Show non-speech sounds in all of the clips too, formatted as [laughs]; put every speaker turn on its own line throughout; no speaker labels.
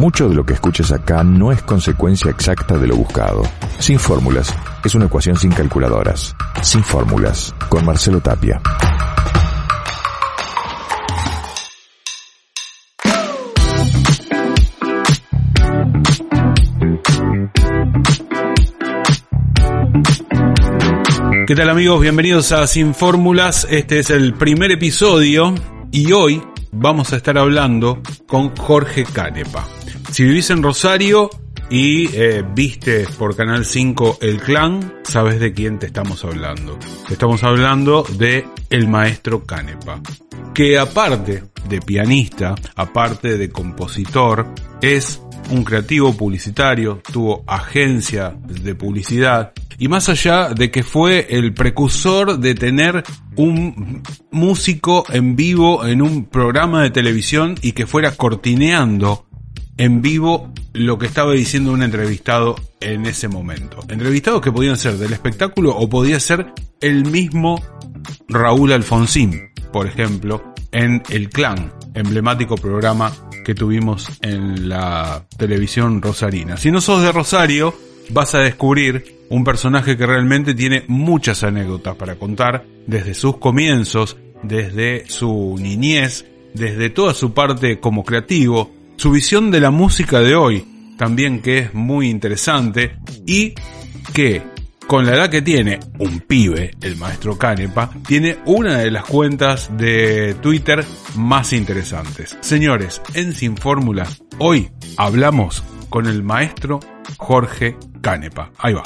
Mucho de lo que escuches acá no es consecuencia exacta de lo buscado. Sin fórmulas, es una ecuación sin calculadoras. Sin fórmulas, con Marcelo Tapia.
¿Qué tal amigos? Bienvenidos a Sin Fórmulas. Este es el primer episodio y hoy vamos a estar hablando con Jorge Canepa. Si vivís en Rosario y eh, viste por Canal 5 El Clan, sabes de quién te estamos hablando. Estamos hablando de el maestro Canepa, que aparte de pianista, aparte de compositor, es un creativo publicitario, tuvo agencia de publicidad y más allá de que fue el precursor de tener un músico en vivo en un programa de televisión y que fuera cortineando en vivo lo que estaba diciendo un entrevistado en ese momento. Entrevistados que podían ser del espectáculo o podía ser el mismo Raúl Alfonsín, por ejemplo, en El Clan, emblemático programa que tuvimos en la televisión rosarina. Si no sos de Rosario, vas a descubrir un personaje que realmente tiene muchas anécdotas para contar, desde sus comienzos, desde su niñez, desde toda su parte como creativo, su visión de la música de hoy, también que es muy interesante, y que con la edad que tiene, un pibe, el maestro Canepa, tiene una de las cuentas de Twitter más interesantes. Señores, en Sin Fórmula, hoy hablamos con el maestro Jorge Canepa. Ahí va.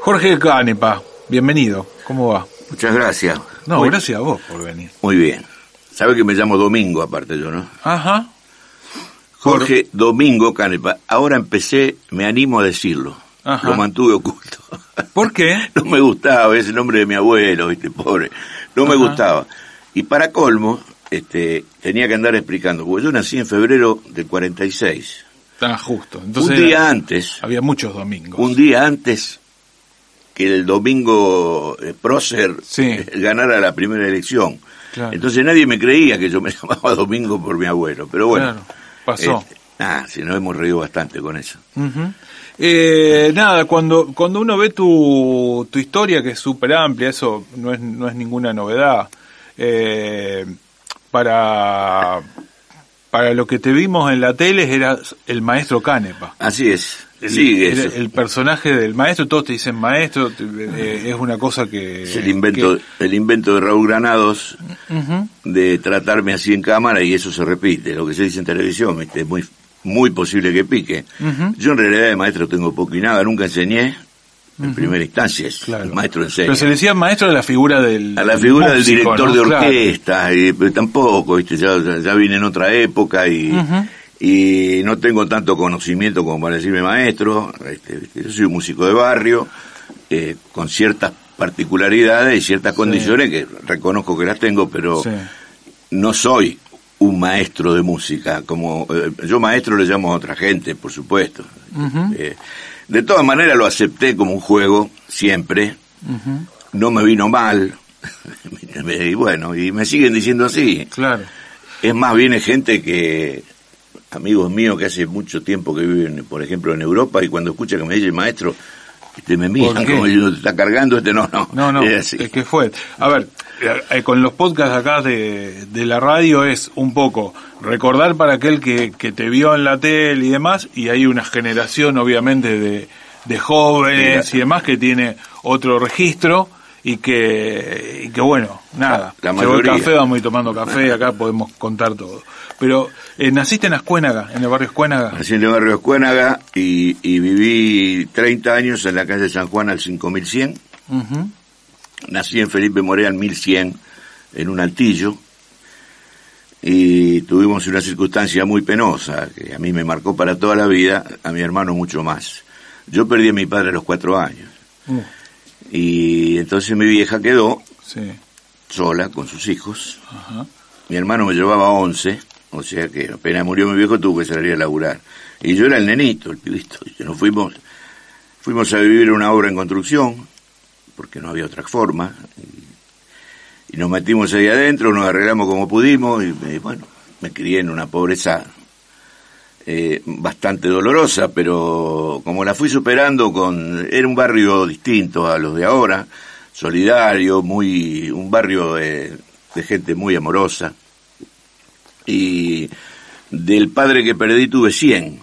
Jorge Canepa, bienvenido. ¿Cómo va?
Muchas gracias.
No, gracias a vos por venir.
Muy bien. Sabe que me llamo Domingo, aparte yo, ¿no?
Ajá.
Jorge Domingo Canepa. Ahora empecé, me animo a decirlo. Lo mantuve oculto.
¿Por qué? [laughs]
no me gustaba, es el nombre de mi abuelo, ¿viste? Pobre. No me gustaba. Y para colmo, este, tenía que andar explicando, porque yo nací en febrero del 46.
Ah, justo. Entonces
un día antes.
Había muchos domingos.
Un día antes que el domingo eh, Prócer [laughs] ganara la primera elección. Entonces nadie me creía que yo me [laughs] llamaba Domingo por mi abuelo, pero bueno.
Pasó.
Eh, ah, sí, nos hemos reído bastante con eso.
nada, cuando, cuando uno ve tu, tu historia, que es súper amplia, eso no es, no es ninguna novedad. para, para lo que te vimos en la tele era el maestro Canepa.
Así es.
Sí, el, personaje del maestro, todos te dicen maestro, eh, es una cosa que...
Es el invento, el invento de Raúl Granados de tratarme así en cámara y eso se repite, lo que se dice en televisión, es muy, muy posible que pique. Yo en realidad de maestro tengo poco y nada, nunca enseñé, en primera instancia, es el maestro enseña.
Pero se decía maestro de la figura del...
A la figura del director de orquesta, y, pero tampoco, ¿viste? Ya, ya, vine en otra época y y no tengo tanto conocimiento como para decirme maestro, este, yo soy un músico de barrio, eh, con ciertas particularidades y ciertas condiciones que reconozco que las tengo, pero no soy un maestro de música, como eh, yo maestro le llamo a otra gente, por supuesto. Eh, de todas maneras lo acepté como un juego, siempre, no me vino mal, [laughs] y bueno, y me siguen diciendo así.
Claro.
Es más, viene gente que amigos míos que hace mucho tiempo que viven, por ejemplo, en Europa, y cuando escucha que me dice maestro, este me miran como yo, está cargando, este no, no.
No, no, [laughs] es, que fue. A ver, eh, con los podcasts acá de, de, la radio es un poco recordar para aquel que, que te vio en la tele y demás, y hay una generación obviamente de, de jóvenes y demás que tiene otro registro y que, y que bueno, nada,
la, el
café, vamos a ir tomando café, acá podemos contar todo. Pero eh, naciste en Ascuénaga, en el barrio Escuénaga.
Nací en el barrio Escuénaga y, y viví 30 años en la calle San Juan al 5100. Nací en Felipe Morea al 1100, en un altillo. Y tuvimos una circunstancia muy penosa, que a mí me marcó para toda la vida, a mi hermano mucho más. Yo perdí a mi padre a los cuatro años. Uh. Y entonces mi vieja quedó sola con sus hijos. Mi hermano me llevaba 11 o sea que apenas murió mi viejo tuvo que salir a laburar. Y yo era el nenito, el pibito. Y nos fuimos, fuimos a vivir una obra en construcción, porque no había otra forma. Y, nos metimos ahí adentro, nos arreglamos como pudimos y, bueno, me crié en una pobreza eh, bastante dolorosa, pero como la fui superando con... Era un barrio distinto a los de ahora, solidario, muy un barrio de, de gente muy amorosa. Y del padre que perdí tuve 100,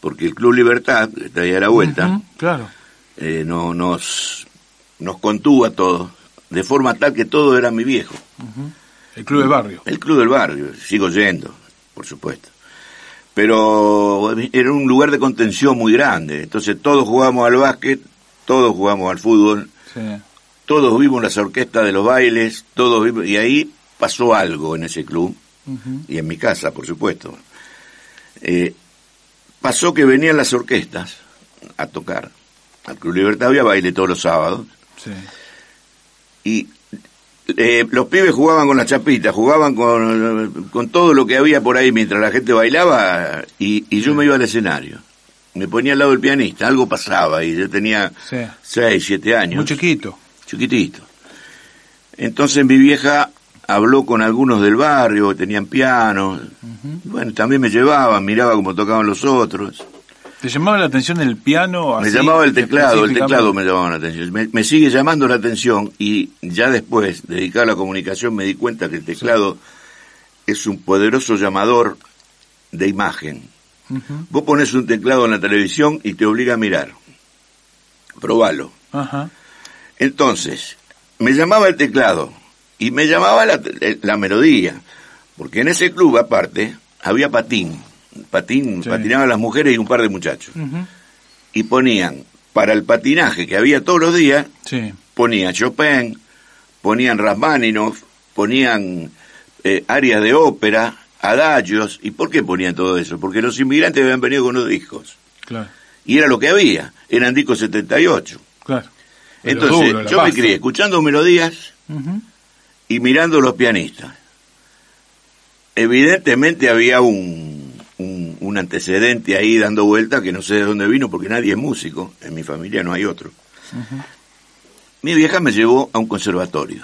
porque el Club Libertad, que está ahí a la vuelta,
claro.
eh, no, nos, nos contuvo a todos, de forma tal que todo era mi viejo.
El club de barrio.
El club del barrio, sigo yendo, por supuesto. Pero era un lugar de contención muy grande, entonces todos jugamos al básquet, todos jugamos al fútbol,
Sí.
todos vimos las orquestas de los bailes, todos vimos, y ahí pasó algo en ese club, y en mi casa, por supuesto. Eh, pasó que venían las orquestas a tocar. Al Club Libertad había baile todos los sábados,
Sí.
y eh, los pibes jugaban con las chapitas, jugaban con, con todo lo que había por ahí mientras la gente bailaba y, y yo me iba al escenario. Me ponía al lado del pianista, algo pasaba y yo tenía
Sí.
seis, siete años.
Muy chiquito.
chiquitito. Entonces mi vieja habló con algunos del barrio, que tenían piano. Bueno, también me llevaban, miraba cómo tocaban los otros.
¿Te llamaba la atención el piano?
Me
así,
llamaba el teclado, el teclado me llamaba la atención. Me, me sigue llamando la atención y ya después, dedicado a la comunicación, me di cuenta que el teclado es un poderoso llamador de imagen. Vos pones un teclado en la televisión y te obliga a mirar. Probalo. Entonces, me llamaba el teclado y me llamaba la, la melodía, porque en ese club aparte había patín, patín,
Sí.
patinaban las mujeres y un par de muchachos, y ponían para el patinaje que había todos los días,
Sí.
ponían Chopin, ponían Rachmaninoff, ponían eh, áreas de ópera, adagios, ¿y por qué ponían todo eso? Porque los inmigrantes habían venido con unos discos,
Claro.
y era lo que había, eran discos 78.
Claro. Pero
Entonces,
duro,
yo me crié escuchando melodías y mirando los pianistas. Evidentemente había un, un, antecedente ahí dando vuelta que no sé de dónde vino porque nadie es músico, en mi familia no hay otro. Mi vieja me llevó a un conservatorio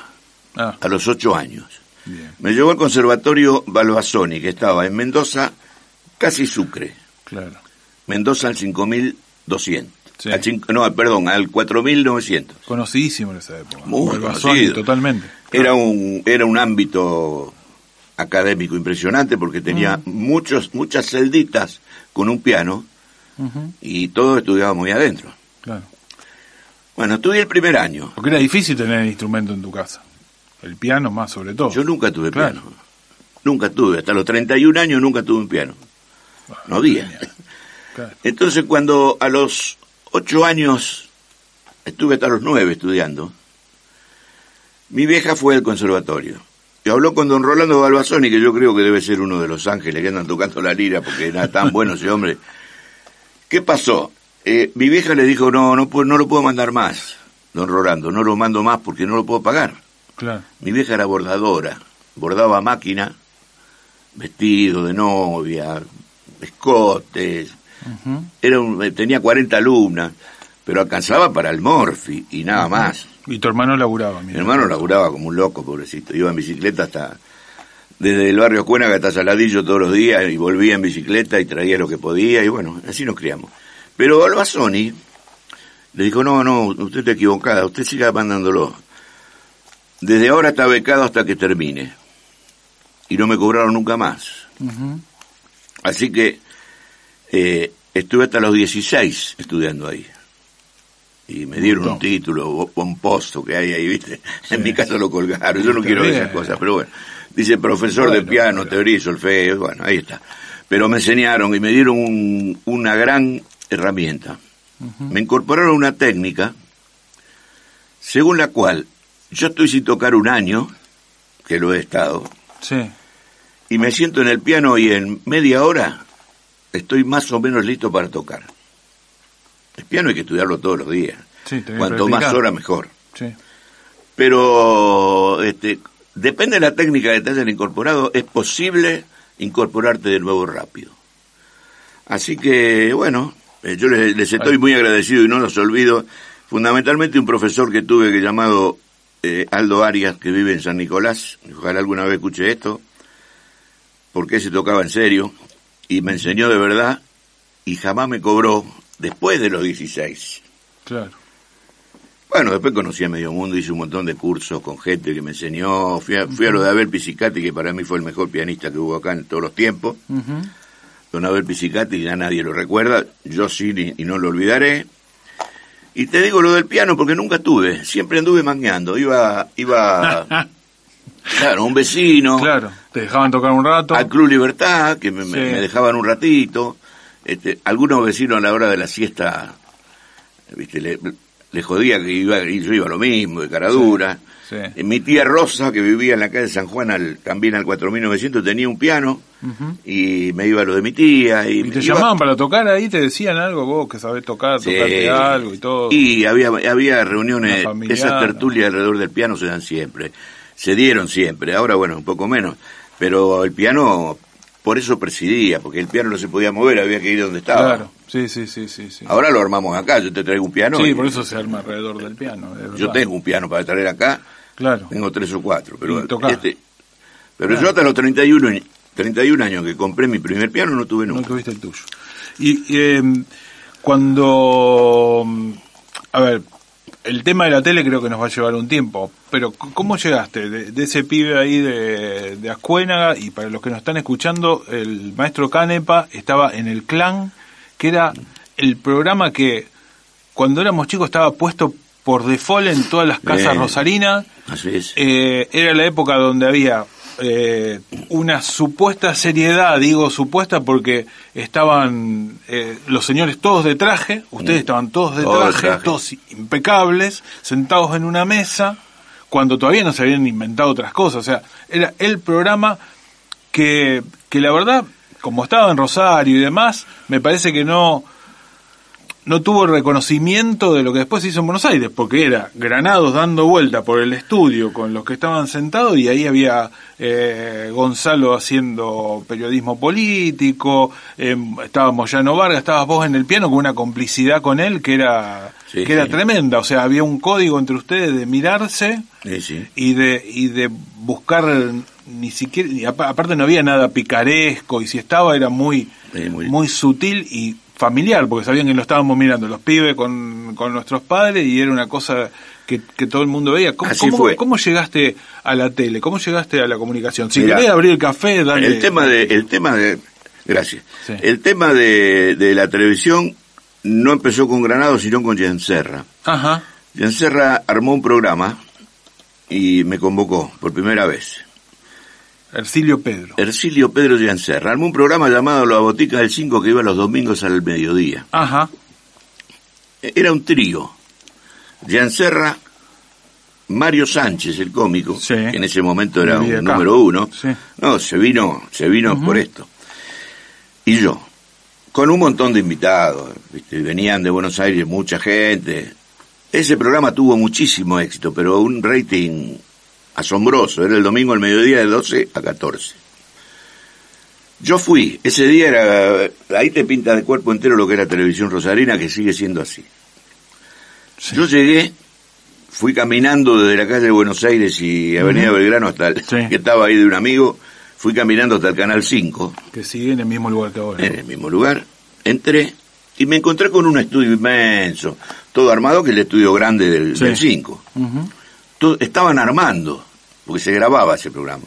Ah,
a los ocho años.
bien.
Me llevó al conservatorio Balbazoni, que estaba en Mendoza, casi Sucre.
Claro.
Mendoza al 5200.
Sí.
Al cinco- no, perdón, al 4900.
Conocidísimo en esa época.
Muy
Balbazoni,
conocido.
totalmente.
Era un, era un ámbito académico impresionante porque tenía muchos, muchas celditas con un piano y todos estudiábamos muy adentro.
Claro.
Bueno, estudié el primer año.
Porque era difícil tener el instrumento en tu casa. El piano más sobre todo.
Yo nunca tuve
Claro.
piano. Nunca tuve. Hasta los 31 años nunca tuve un piano. No había.
Claro.
Entonces cuando a los 8 años estuve hasta los 9 estudiando, mi vieja fue al conservatorio. Y habló con don Rolando Balbazoni, que yo creo que debe ser uno de los ángeles que andan tocando la lira, porque era tan bueno ese hombre. ¿Qué pasó? Eh, mi vieja le dijo, no, no, no lo puedo mandar más, don Rolando, no lo mando más porque no lo puedo pagar.
Claro.
Mi vieja era bordadora, bordaba máquina, vestido de novia, escotes, era un- eh, tenía 40 alumnas, pero alcanzaba para el morfi y nada más.
Y tu hermano laburaba,
Mi
mira.
hermano laburaba como un loco, pobrecito, iba en bicicleta hasta desde el barrio Cuénaga hasta Saladillo todos los días y volvía en bicicleta y traía lo que podía y bueno, así nos criamos. Pero Albazoni le dijo, no, no, usted está equivocada, usted siga mandándolo. Desde ahora está becado hasta que termine. Y no me cobraron nunca más. Así que eh, estuve hasta los 16 estudiando ahí. Y me dieron un título pomposo que hay ahí, ¿viste?
Sí.
En mi casa lo colgaron. Yo no quiero
bien.
esas cosas, pero bueno. Dice profesor de piano,
pero-
teoría y solfeo. Bueno, ahí está. Pero me enseñaron y me dieron un- una gran herramienta. Me incorporaron una técnica según la cual yo estoy sin tocar un año, que lo he estado,
Sí.
y me siento en el piano y en media hora estoy más o menos listo para tocar. El piano hay que estudiarlo todos los días.
Sí,
Cuanto más horas mejor.
Sí.
Pero este, depende de la técnica que te hayan incorporado, es posible incorporarte de nuevo rápido. Así que, bueno, eh, yo les, les estoy muy agradecido y no los olvido. Fundamentalmente un profesor que tuve que llamado eh, Aldo Arias, que vive en San Nicolás, ojalá alguna vez escuche esto, porque se tocaba en serio, y me enseñó de verdad y jamás me cobró después de los 16.
Claro.
Bueno, después conocí a Medio Mundo, hice un montón de cursos con gente que me enseñó. Fui a, fui a lo de Abel Pisicati, que para mí fue el mejor pianista que hubo acá en todos los tiempos. Don Abel Pisicati, ya nadie lo recuerda, yo sí y, y no lo olvidaré. Y te digo lo del piano porque nunca tuve, siempre anduve mangueando. Iba, iba, [laughs] claro, un vecino,
Claro, te dejaban tocar un rato.
al Club Libertad, que me, me-
Sí.
me dejaban un ratito. Este, algunos vecinos a la hora de la siesta, viste, le, le jodía que iba, yo iba lo mismo, de cara dura.
sí.
Eh, Mi tía Rosa, que vivía en la calle San Juan, al, también al 4900, tenía un piano y me iba a lo de mi tía. Y,
Y te
iba-
llamaban para tocar ahí, te decían algo, vos que sabés tocar,
Sí.
tocarte algo y todo.
Y había, había reuniones,
familiar,
esas tertulias alrededor del piano se dan siempre, se dieron siempre, ahora bueno, un poco menos, pero el piano, por eso presidía, porque el piano no se podía mover, había que ir donde estaba.
Claro, sí, sí, sí, sí. sí.
Ahora lo armamos acá, yo te traigo un piano.
sí,
y-
por eso se arma alrededor del piano.
Yo tengo un piano para traer acá,
Claro.
tengo tres o cuatro, pero este, pero yo hasta los 31, años- 31 años que compré mi primer piano no tuve
No
nunca.
tuviste el tuyo. Y eh, cuando, a ver, el tema de la tele creo que nos va a llevar un tiempo, pero ¿cómo llegaste de, de ese pibe ahí de, de Ascuénaga? Y para los que nos están escuchando, el maestro Canepa estaba en el clan, que era el programa que cuando éramos chicos estaba puesto por default en todas las casas rosarinas.
Así es.
Eh, era la época donde había eh, una supuesta seriedad, digo supuesta porque estaban eh, los señores todos de traje, ustedes estaban todos de
Todos de
traje,
traje.
todos impecables, sentados en una mesa, cuando todavía no se habían inventado otras cosas. O sea, era el programa que, que la verdad, como estaba en Rosario y demás, me parece que no, no tuvo reconocimiento de lo que después se hizo en Buenos Aires, porque era Granados dando vuelta por el estudio con los que estaban sentados y ahí había eh, Gonzalo haciendo periodismo político, eh, estaba Moyano Vargas, estabas vos en el piano con una complicidad con él que era,
Sí,
que era
sí.
tremenda, o sea, había un código entre ustedes de mirarse
Sí,
y de y de buscar ni siquiera y apa- aparte no había nada picaresco y si estaba era muy-
muy,
sutil y familiar porque sabían que lo estábamos mirando los pibes con, con nuestros padres y era una cosa que, que todo el mundo veía ¿Cómo,
Así
cómo-
fue.
cómo llegaste a la tele? ¿cómo llegaste a la comunicación? si
Mirá,
querés abrir el café dale
El tema de, el tema de, gracias.
Sí.
El tema de, de la televisión no empezó con Granado, sino con Serra.
ajá
armó un programa y me convocó por primera vez.
Ercilio Pedro
Ercilio Pedro Serra armó un programa llamado La Botica del 5 que iba los domingos al mediodía.
ajá
Era un trío. Serra, Mario Sánchez, el cómico,
Sí.
que en ese momento era un número uno.
Sí.
No, se vino, se vino por esto. Y yo, con un montón de invitados, ¿viste? venían de Buenos Aires mucha gente. Ese programa tuvo muchísimo éxito, pero un rating asombroso. Era el domingo al mediodía de 12 a 14. Yo fui, ese día era, ahí te pinta de cuerpo entero lo que era televisión rosarina, que sigue siendo así.
Sí.
Yo llegué, fui caminando desde la calle de Buenos Aires y Avenida Belgrano hasta el,
Sí.
que estaba ahí de un amigo, fui caminando hasta el Canal 5,
que sigue en el mismo lugar que ahora
en el mismo lugar, entré y me encontré con un estudio inmenso, todo armado que es el estudio grande del,
Sí.
del 5.
Ujú.
Todo- estaban armando, porque se grababa ese programa.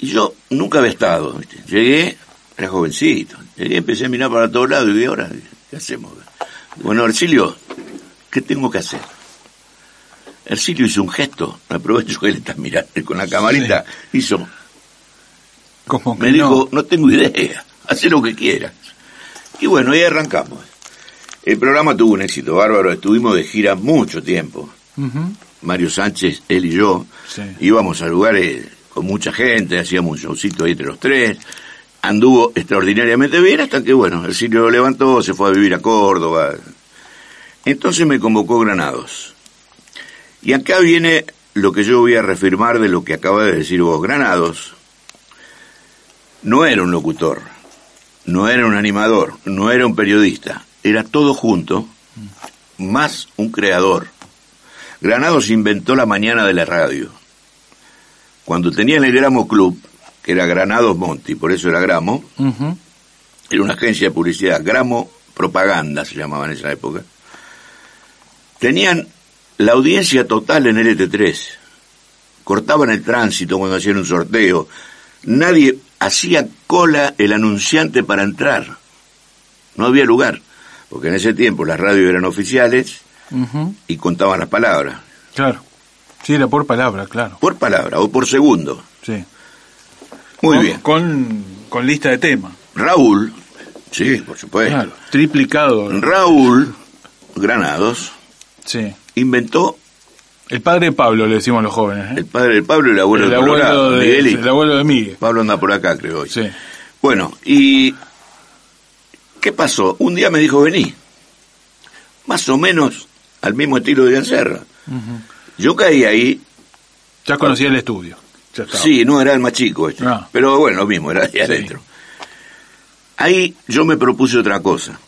Y yo nunca había estado, ¿viste? llegué, era jovencito, llegué, empecé a mirar para todos lados y ahora, ¿qué hacemos? Bueno, Ercilio, ¿qué tengo que hacer? Ercilio hizo un gesto, me aprovecho que él está mirando con la camarita, hizo,
Como que
me
no.
dijo, no tengo idea, haz lo que quieras. Y bueno, ahí arrancamos. El programa tuvo un éxito bárbaro, estuvimos de gira mucho tiempo. Mario Sánchez, él y yo,
Sí.
íbamos a lugares con mucha gente, hacíamos un showcito ahí entre los tres, anduvo extraordinariamente bien hasta que, bueno, el sitio lo levantó, se fue a vivir a Córdoba. Entonces me convocó Granados. Y acá viene lo que yo voy a reafirmar de lo que acaba de decir vos. Granados no era un locutor, no era un animador, no era un periodista, era todo junto, más un creador. Granados inventó la mañana de la radio. Cuando tenían el Gramo Club, que era Granados Monti, por eso era Gramo, era una agencia de publicidad, Gramo Propaganda se llamaba en esa época, tenían la audiencia total en LT3. Cortaban el tránsito cuando hacían un sorteo. Nadie hacía cola el anunciante para entrar. No había lugar, porque en ese tiempo las radios eran oficiales y contaban las palabras.
Claro. Sí, era por palabra, claro.
Por palabra o por segundo.
Sí.
Muy bien.
Con, con lista de temas.
Raúl, sí, por supuesto.
Claro, triplicado.
Raúl Granados
Sí.
inventó
El padre de Pablo, le decimos a los jóvenes. ¿eh?
el padre del Pablo y el abuelo
el
de
abuelo
Colorado,
de,
Miguelito.
el abuelo de Miguel.
Pablo anda por acá, creo hoy.
Sí.
Bueno, y ¿qué pasó? Un día me dijo, vení. Más o menos al mismo estilo de Serra. Yo caí ahí,
Ya conocía el estudio. Ya
sí, no era el más chico este,
Ah.
pero bueno, lo mismo, era ahí adentro. Ahí yo me propuse otra cosa.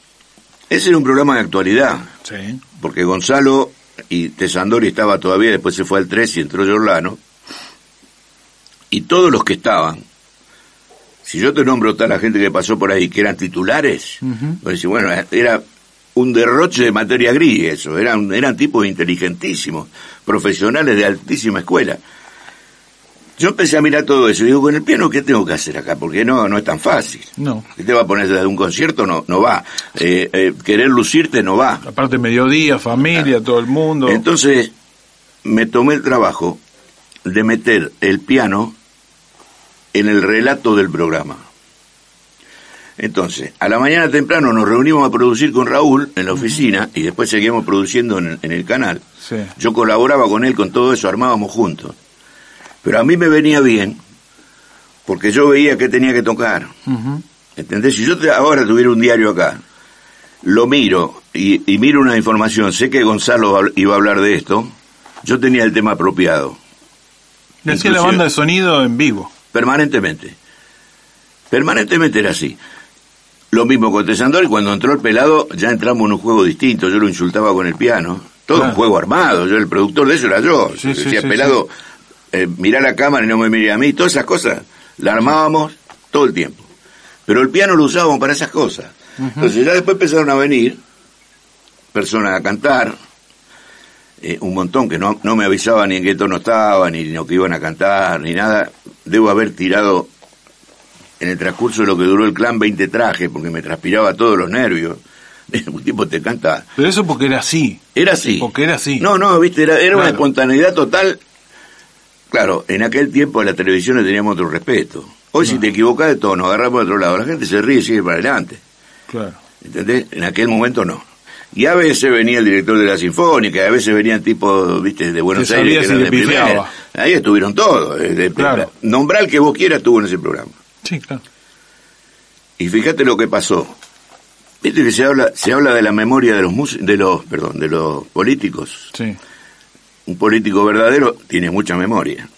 Ese era un programa de actualidad,
Sí.
porque Gonzalo y Tesandori estaba todavía, después se fue al 3 y entró Giordano, y todos los que estaban, si yo te nombro toda la gente que pasó por ahí, que eran titulares,
Ujú.
pues decís, bueno, era un derroche de materia gris eso, eran, eran tipos inteligentísimos, profesionales de altísima escuela. Yo empecé a mirar todo eso y digo, con el piano, ¿qué tengo que hacer acá? Porque no, no es tan fácil.
No.
¿Qué te va a poner desde un concierto? No, no va. Eh, eh, querer lucirte no va.
Aparte, mediodía, familia, todo el mundo.
Entonces, me tomé el trabajo de meter el piano en el relato del programa. Entonces, a la mañana temprano nos reunimos a producir con Raúl en la oficina y después seguimos produciendo en, en el canal.
Sí.
Yo colaboraba con él con todo eso, armábamos juntos. Pero a mí me venía bien porque yo veía que tenía que tocar.
Ujú.
¿Entendés? Si yo te- ahora tuviera un diario acá, lo miro y, y miro una información, sé que Gonzalo iba a hablar de esto, yo tenía el tema apropiado,
Le hacía la banda de sonido en vivo.
permanentemente. Permanentemente era así. Lo mismo con Tesandor, y cuando entró el pelado ya entramos en un juego distinto, yo lo insultaba con el piano, todo
Claro.
un juego armado, yo el productor de eso era yo,
Sí,
decía
sí,
pelado, eh, mirá la cámara y no me mire a mí, todas esas cosas, la armábamos todo el tiempo. Pero el piano lo usábamos para esas cosas. Entonces ya después empezaron a venir personas a cantar, eh, un montón que no, no me avisaban ni en qué tono estaban, ni lo que iban a cantar, ni nada. Debo haber tirado en el transcurso de lo que duró el clan 20 trajes, porque me transpiraba todos los nervios. [laughs] Un tipo te canta.
Pero eso porque era así.
Era así.
Porque era así.
No, no, viste, era, era una espontaneidad total. Claro, en aquel tiempo a la televisión le teníamos otro respeto. Hoy si te equivocas de tono, agarramos de otro lado, la gente se ríe y sigue para adelante.
Claro.
¿Entendés? En aquel momento no. Y a veces venía el director de la Sinfónica, y a veces venían tipos, viste, de Buenos Aires, que eran de primera. Ahí estuvieron todos. eh,
Claro.
Nombrar que vos quieras estuvo en ese programa.
Sí, claro.
Y fíjate lo que pasó. Viste que se habla, se habla de la memoria de los mus- de los, perdón, de los políticos.
Sí.
Un político verdadero tiene mucha memoria.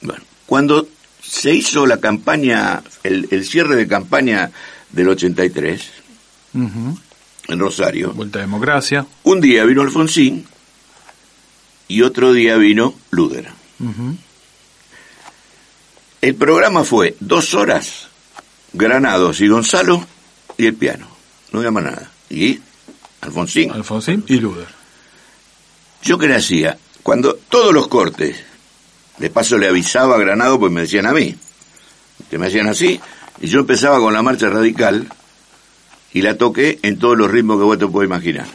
Bueno, cuando se hizo la campaña, el, el cierre de campaña del 83
Ujú.
en Rosario,
Vuelta a democracia.
un día vino Alfonsín y otro día vino Luder.
Ujú.
El programa fue dos horas, Granados y Gonzalo y el piano. No había más nada. Y Alfonsín.
Alfonsín y Luder.
Yo que le hacía, cuando todos los cortes, de paso le avisaba a Granado, pues me decían a mí, que me hacían así, y yo empezaba con la marcha radical y la toqué en todos los ritmos que vos te puedes imaginar.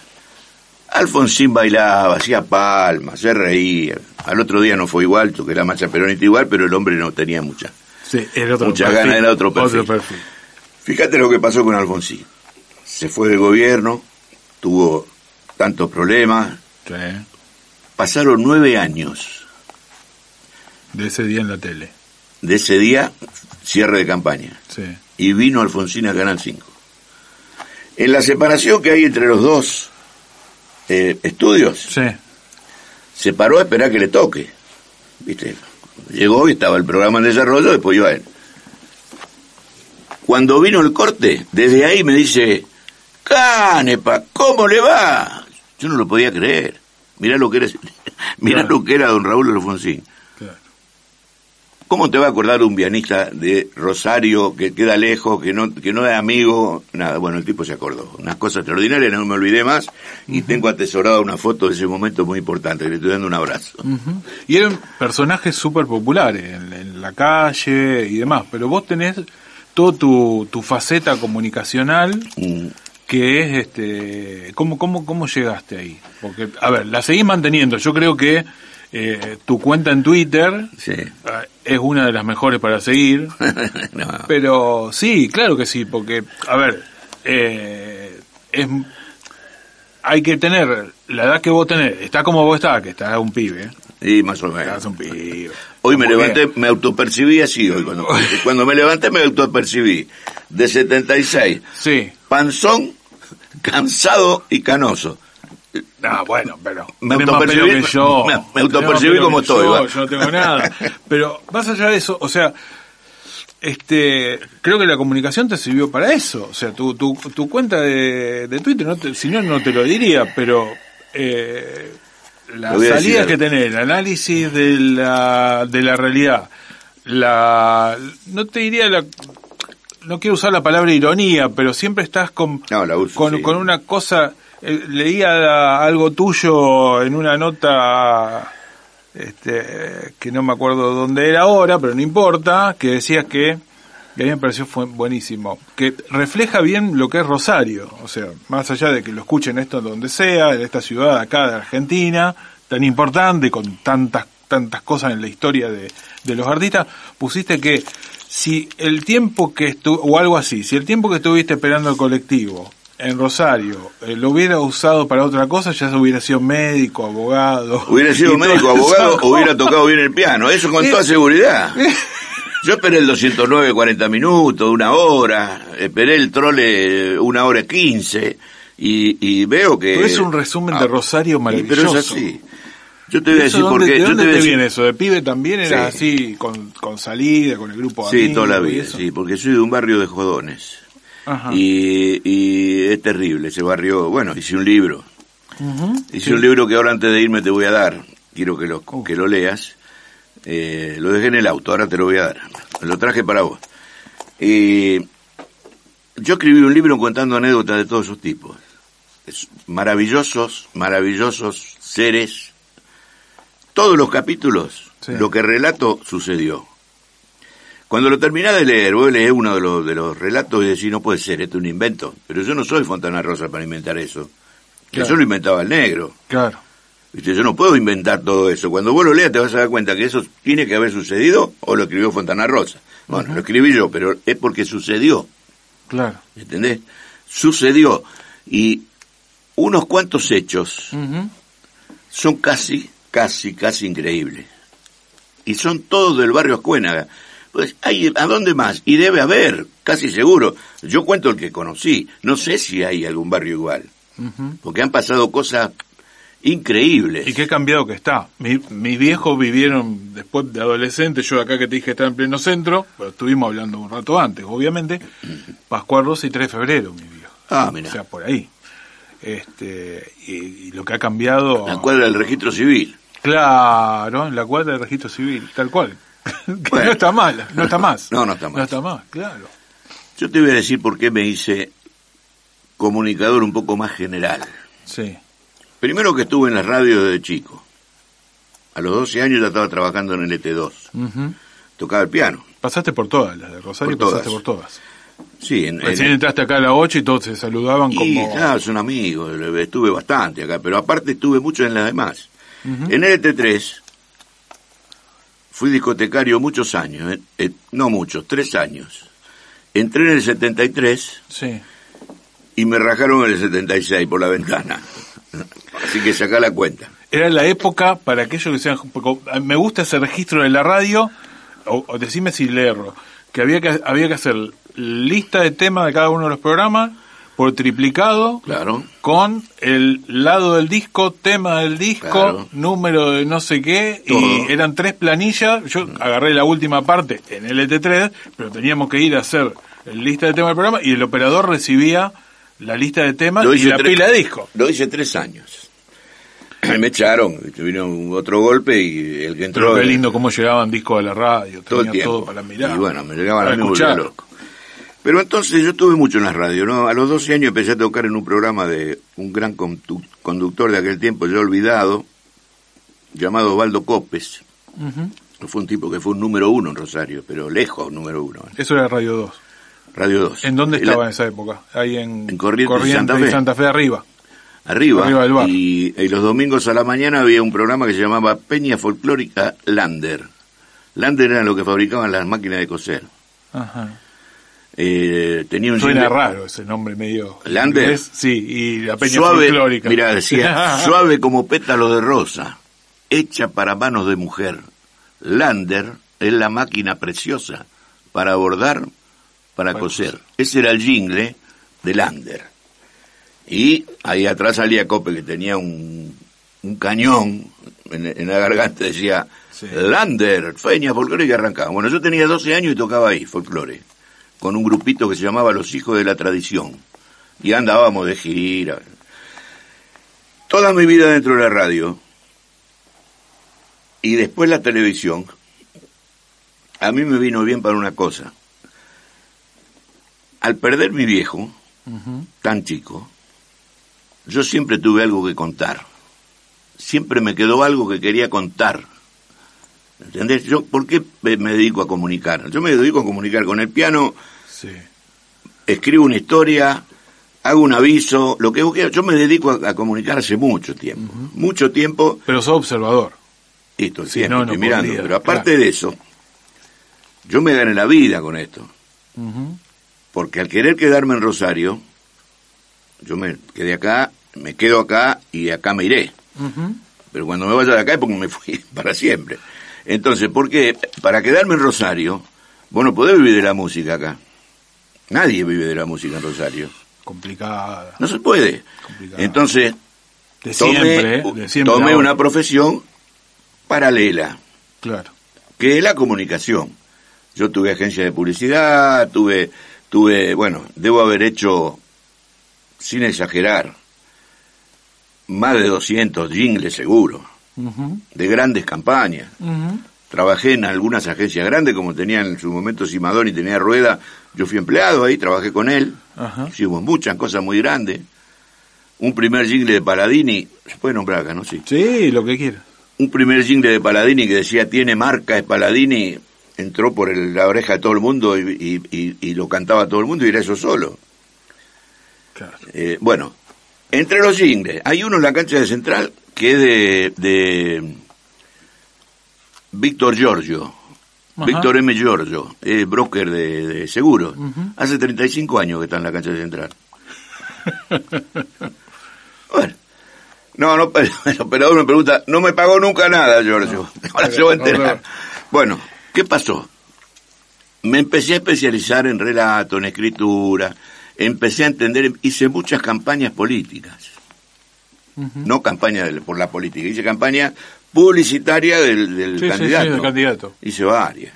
Alfonsín bailaba, hacía palmas, se reía. Al otro día no fue igual, toqué la marcha peronista igual, pero el hombre no tenía mucha.
Sí, era otro
Mucha
perfil.
gana, era otro perfil.
Otro perfil.
Fíjate lo que pasó con Alfonsín. Se fue del gobierno, tuvo tantos problemas,
Sí.
pasaron nueve años
De ese día en la tele.
de ese día, cierre de campaña,
Sí.
y vino Alfonsín a Canal 5. En la separación que hay entre los dos eh, estudios,
Sí.
se paró a esperar que le toque. ¿Viste? Llegó y estaba el programa en desarrollo, después iba él. Cuando vino el corte, desde ahí me dice, Canepa, ¿cómo le va? Yo no lo podía creer. Mirá lo que era, [laughs] mirá
Claro.
lo que era don Raúl Alfonsín. ¿Cómo te va a acordar un pianista de Rosario que queda lejos, que no, que no es amigo? Nada, bueno, el tipo se acordó. Unas cosas extraordinarias, no me olvidé más. Y tengo atesorada una foto de ese momento muy importante. Le estoy dando un abrazo.
Y eran personajes súper populares en, en, la calle y demás. Pero vos tenés toda tu, tu faceta comunicacional.
Mm.
que es este cómo cómo cómo llegaste ahí porque a ver la seguís manteniendo yo creo que eh, tu cuenta en Twitter
Sí.
eh, es una de las mejores para seguir [laughs]
No.
pero sí claro que sí porque a ver eh, es hay que tener la edad que vos tenés está como vos estás que estás un pibe
Y más o menos.
estás un pibe
Hoy me levanté, me autopercibí así hoy. Cuando, [laughs] cuando me levanté me autopercibí. De 76.
sí
Panzón, cansado y canoso.
Ah, bueno, pero
Me autopercibí-
que yo.
me- me autopercibí como estoy,
Yo, no tengo nada. [laughs] Pero más allá de eso, o sea, este, creo que la comunicación te sirvió para eso. O sea, tu, tu, tu cuenta de, de Twitter, no si no, no te lo diría, pero eh, las salidas que tenés, el análisis de la, de la realidad, la, no te diría la, no quiero usar la palabra ironía, pero siempre estás con,
No, uso,
con,
sí.
con una cosa, leía algo tuyo en una nota este, que no me acuerdo dónde era ahora, pero no importa, que decías que, que a mí me pareció fue buenísimo, que refleja bien lo que es Rosario, o sea, más allá de que lo escuchen esto donde sea, en esta ciudad acá de Argentina, tan importante, con tantas tantas cosas en la historia de, de los artistas, pusiste que si el tiempo que estuvo, o algo así, si el tiempo que estuviste esperando el colectivo en Rosario eh, lo hubiera usado para otra cosa, ya se hubiera sido médico, abogado.
Hubiera sido [laughs]
y
médico, abogado, o hubiera tocado bien el piano. Eso con
Eh,
toda seguridad. [laughs] Yo esperé el 209 40 minutos, una hora, esperé el trole una hora 15 y, y veo que...
Pero es un resumen de
Ah,
Rosario
y-
maravilloso.
Pero es así. Yo te voy a
¿Eso
decir por qué.
¿De
yo
dónde
te
te,
decir-
viene eso? ¿De pibe también era
Sí.
así, con, con salida, con el grupo
Sí,
amigos
toda la
y
vida, sí, porque soy de un barrio de jodones. Y, y es terrible ese barrio. Bueno, hice un libro. Hice un libro que ahora antes de irme te voy a dar. Quiero que lo, que lo leas. Eh, lo dejé en el auto, ahora te lo voy a dar. Lo traje para vos. Y yo escribí un libro contando anécdotas de todos esos tipos. Es- maravillosos, maravillosos seres. Todos los capítulos,
Sí.
lo que relato sucedió. Cuando lo terminás de leer, vos lees uno de los, de los relatos y decís, no puede ser, esto es un invento. Pero yo no soy Fontana Rosa para inventar eso.
Claro.
Eso lo inventaba el negro.
Claro.
¿Viste? Yo no puedo inventar todo eso. Cuando vos lo leas te vas a dar cuenta que eso tiene que haber sucedido o lo escribió Fontana Rosa. Bueno, lo escribí yo, pero es porque sucedió.
Claro.
¿Entendés? Sucedió. Y unos cuantos hechos son casi, casi, casi increíbles. Y son todos del barrio Ascuénaga. Pues, hay, ¿a dónde más? Y debe haber, casi seguro. Yo cuento el que conocí. No sé si hay algún barrio igual. Porque han pasado cosas increíbles.
Y qué cambiado que está. Mi- mis viejos vivieron después de adolescente, yo acá que te dije estaba en pleno centro, pero estuvimos hablando un rato antes, obviamente, Pascual Rosa y 3 de febrero, mi viejo.
Ah, mira.
O sea, por ahí. Este, y, y lo que ha cambiado...
La cuadra del registro civil.
Claro, en la cuadra del registro civil, tal cual. Que [laughs]
Bueno.
no está mal, no está más.
No, no está más.
No está más, claro.
Yo te voy a decir por qué me hice comunicador un poco más general.
Sí.
Primero que estuve en la radio desde chico. A los 12 años ya estaba trabajando en el ET2.
Ujú.
Tocaba el piano.
Pasaste por todas, las de Rosario
Por
pasaste
todas.
por todas.
Sí, en,
Recién
en-
entraste acá a las 8 y todos se saludaban
y,
como...
claro, son amigos, estuve bastante acá, pero aparte estuve mucho en las demás. En el ET3 fui discotecario muchos años, eh, eh, no muchos, tres años. Entré en el 73
Sí.
y me rajaron en el 76 por la ventana. Así que saca la cuenta.
Era la época, para aquellos que sean... Me gusta ese registro de la radio, o, o decime si le erro, que había que había que hacer lista de temas de cada uno de los programas por triplicado,
Claro.
con el lado del disco, tema del disco,
Claro.
número de no sé qué,
Todo.
y eran tres planillas. Yo agarré la última parte en el ET3, pero teníamos que ir a hacer el lista de temas del programa y el operador recibía la lista de temas y la
tres-
pila de disco.
Lo hice tres años. me echaron, vino otro golpe y el que entró...
Pero qué lindo cómo llegaban discos a la radio,
todo
tenía
el tiempo.
todo para mirar.
Y bueno, me llegaban a mí loco. Pero entonces yo estuve mucho en la radio, ¿no? A los 12 años empecé a tocar en un programa de un gran condu- conductor de aquel tiempo, ya olvidado, llamado Osvaldo Copes. Fue un tipo que fue un número uno en Rosario, pero lejos número uno.
Eso era Radio 2.
Radio 2.
¿En dónde
la-
estaba en esa época? Ahí en,
En Corrientes y Santa Fe.
Santa Fe arriba.
Arriba.
Arriba del bar.
Y, y los domingos a la mañana había un programa que se llamaba Peña Folclórica Lander. Lander era lo que fabricaban las máquinas de coser.
Ajá.
Eh, tenía un
Suena raro ese nombre medio.
¿Lander?
Sí, y la peña
suave,
folclórica.
mira, decía, [laughs] suave como pétalo de rosa, hecha para manos de mujer. Lander es la máquina preciosa para bordar, para
Para
coser. Ese era el jingle de Lander. Y ahí atrás salía Cope que tenía un, un cañón en, en la garganta, decía,
Sí.
Lander, Feña, folclore y arrancaba. Bueno, yo tenía 12 años y tocaba ahí, folclore, con un grupito que se llamaba Los Hijos de la Tradición. Y andábamos de gira. Toda mi vida dentro de la radio y después la televisión, a mí me vino bien para una cosa. Al perder mi viejo, tan chico, yo siempre tuve algo que contar. Siempre me quedó algo que quería contar. ¿Entendés? Yo, ¿por qué me dedico a comunicar? Yo me dedico a comunicar con el piano,
Sí.
escribo una historia, hago un aviso, lo que vos quieras. Yo me dedico a, a comunicar hace mucho tiempo. Mucho tiempo,
Pero sos observador.
y estoy,
Sí, no, no
mirando.
podría,
pero aparte
claro.
de eso, yo me gané la vida con esto. Porque al querer quedarme en Rosario, yo me quedé acá, me quedo acá y de acá me iré. Pero cuando me vaya de acá es porque me fui [laughs] para siempre. Entonces, porque para quedarme en Rosario, vos no podés vivir de la música acá. Nadie vive de la música en Rosario.
Complicada.
No se puede.
Complicada.
Entonces,
De
tomé,
siempre, ¿eh? De siempre.
tomé una profesión paralela,
Claro.
que es la comunicación. Yo tuve agencia de publicidad, tuve, tuve, bueno, debo haber hecho, sin exagerar, más de 200 jingles seguro, De grandes campañas. Trabajé en algunas agencias grandes, como tenía en su momento Simadón y tenía Rueda. Yo fui empleado ahí, trabajé con él. Hicimos muchas cosas muy grandes. Un primer jingle de Paladini, se puede nombrar acá, ¿no? Sí.
Sí, lo que quieras.
Un primer jingle de Paladini que decía tiene marca es Paladini, entró por el- la oreja de todo el mundo y, y- y- y lo cantaba todo el mundo y era eso solo.
Claro.
Eh, bueno, entre los jingles, hay uno en la cancha de Central que es de, de Víctor Giorgio.
Ajá.
Víctor M. Giorgio, es broker de, de seguros.
Ujú.
Hace 35 años que está en la cancha de Central. [laughs] bueno. No, no, el operador me pregunta, no me pagó nunca nada, Giorgio. [laughs] Ahora se va a enterar. Bueno, ¿qué pasó? Me empecé a especializar en relato, en escritura, empecé a entender, hice muchas campañas políticas. No campaña del- por la política, hice campaña publicitaria del, del
Sí, sí, sí,
candidato.
del candidato.
Hice varias.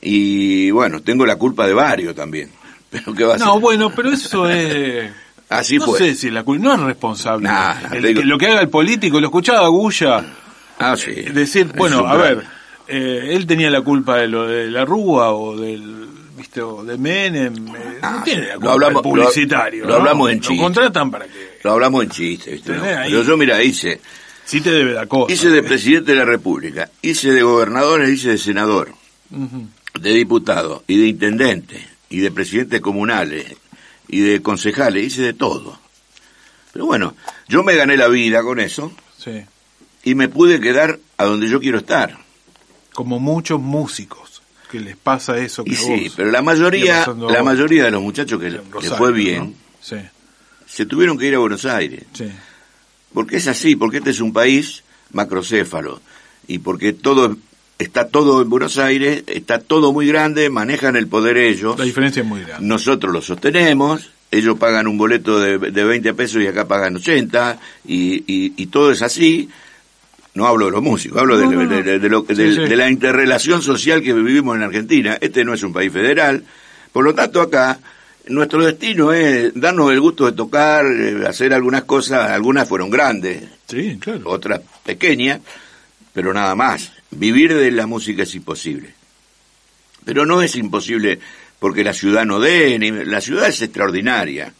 Y bueno, tengo la culpa de varios también. [laughs] Pero ¿qué va a
No,
ser?
bueno, pero eso es... [laughs]
Así
no
fue.
sé si la cul- no es responsable.
Nah, nah,
El-
te digo-
que lo que haga el político, lo escuchaba Gulla
Ah, sí.
decir, bueno, a ver, eh, él tenía la culpa de lo de la Rúa o del, viste, o de Menem, eh,
Ah,
no tiene la
lo hablamos-
publicitario.
lo- lo
¿no?
hablamos en
Lo
chiste.
contratan para que
Lo hablamos en chiste. Pero yo, mira, hice,
sí te debe dar cosa.
hice de presidente de la República, hice de gobernador, hice de senador, de diputado, y de intendente, y de presidentes comunales, y de concejales, hice de todo. Pero bueno, yo me gané la vida con eso,
Sí.
y me pude quedar a donde yo quiero estar.
Como muchos músicos que les pasa eso que
Y
a
sí,
vos
pero la mayoría, la
vos
mayoría de los muchachos que,
Rosario,
fue bien,
¿no? Sí,
se tuvieron que ir a Buenos Aires.
sí.
Porque es así, porque este es un país macrocéfalo. Y porque todo está todo en Buenos Aires, está todo muy grande, manejan el poder ellos.
La diferencia es muy grande.
Nosotros lo sostenemos, ellos pagan un boleto de, de 20 pesos y acá pagan 80, y, y, y todo es así. No hablo de los músicos, hablo de,
No, no, no.
de- de- de lo-
Sí,
de-
sí.
de la interrelación social que vivimos en Argentina. Este no es un país federal, por lo tanto acá nuestro destino es darnos el gusto de tocar, eh, hacer algunas cosas, algunas fueron grandes,
Sí, claro.
otras pequeñas, pero nada más. Vivir de la música es imposible. Pero no es imposible porque la ciudad no dé, ni- la ciudad es extraordinaria.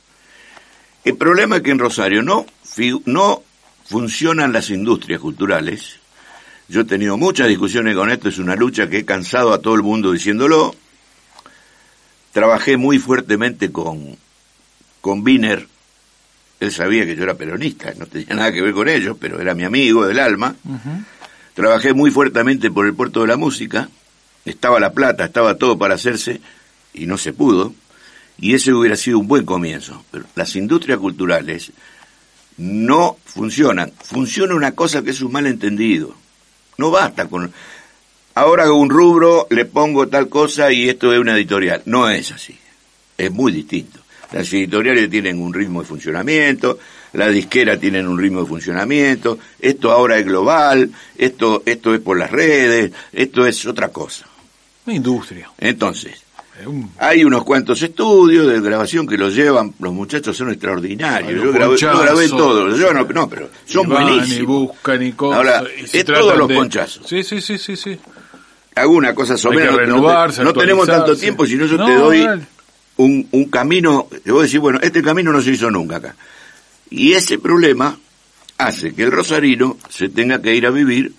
El problema es que en Rosario no, no funcionan las industrias culturales. Yo he tenido muchas discusiones con esto, es una lucha que he cansado a todo el mundo diciéndolo. Trabajé muy fuertemente con, con Wiener, él sabía que yo era peronista, no tenía nada que ver con ellos, pero era mi amigo del alma. Trabajé muy fuertemente por el puerto de la música, estaba la plata, estaba todo para hacerse y no se pudo. Y ese hubiera sido un buen comienzo. Pero las industrias culturales no funcionan. Funciona una cosa que es un malentendido. No basta con... Ahora hago un rubro, le pongo tal cosa y esto es una editorial. No es así. Es muy distinto. Las editoriales tienen un ritmo de funcionamiento, las disqueras tienen un ritmo de funcionamiento, esto ahora es global, esto, esto es por las redes, esto es otra cosa.
Una industria.
Entonces, hay unos cuantos estudios de grabación que los llevan, los muchachos son extraordinarios. Yo grabé, yo grabé todos, yo no, no, pero son
y van Y
buenísimos.
buscan y cosas.
Ahora,
y
es todos los
de-
ponchazos.
Sí, sí, sí, sí, sí.
Alguna cosa
Hay
sobre
que
no, no te-
renovarse,
no tenemos tanto tiempo, si no yo te doy un, un camino, te voy a decir, bueno, este camino no se hizo nunca acá. Y ese problema hace que el rosarino se tenga que ir a vivir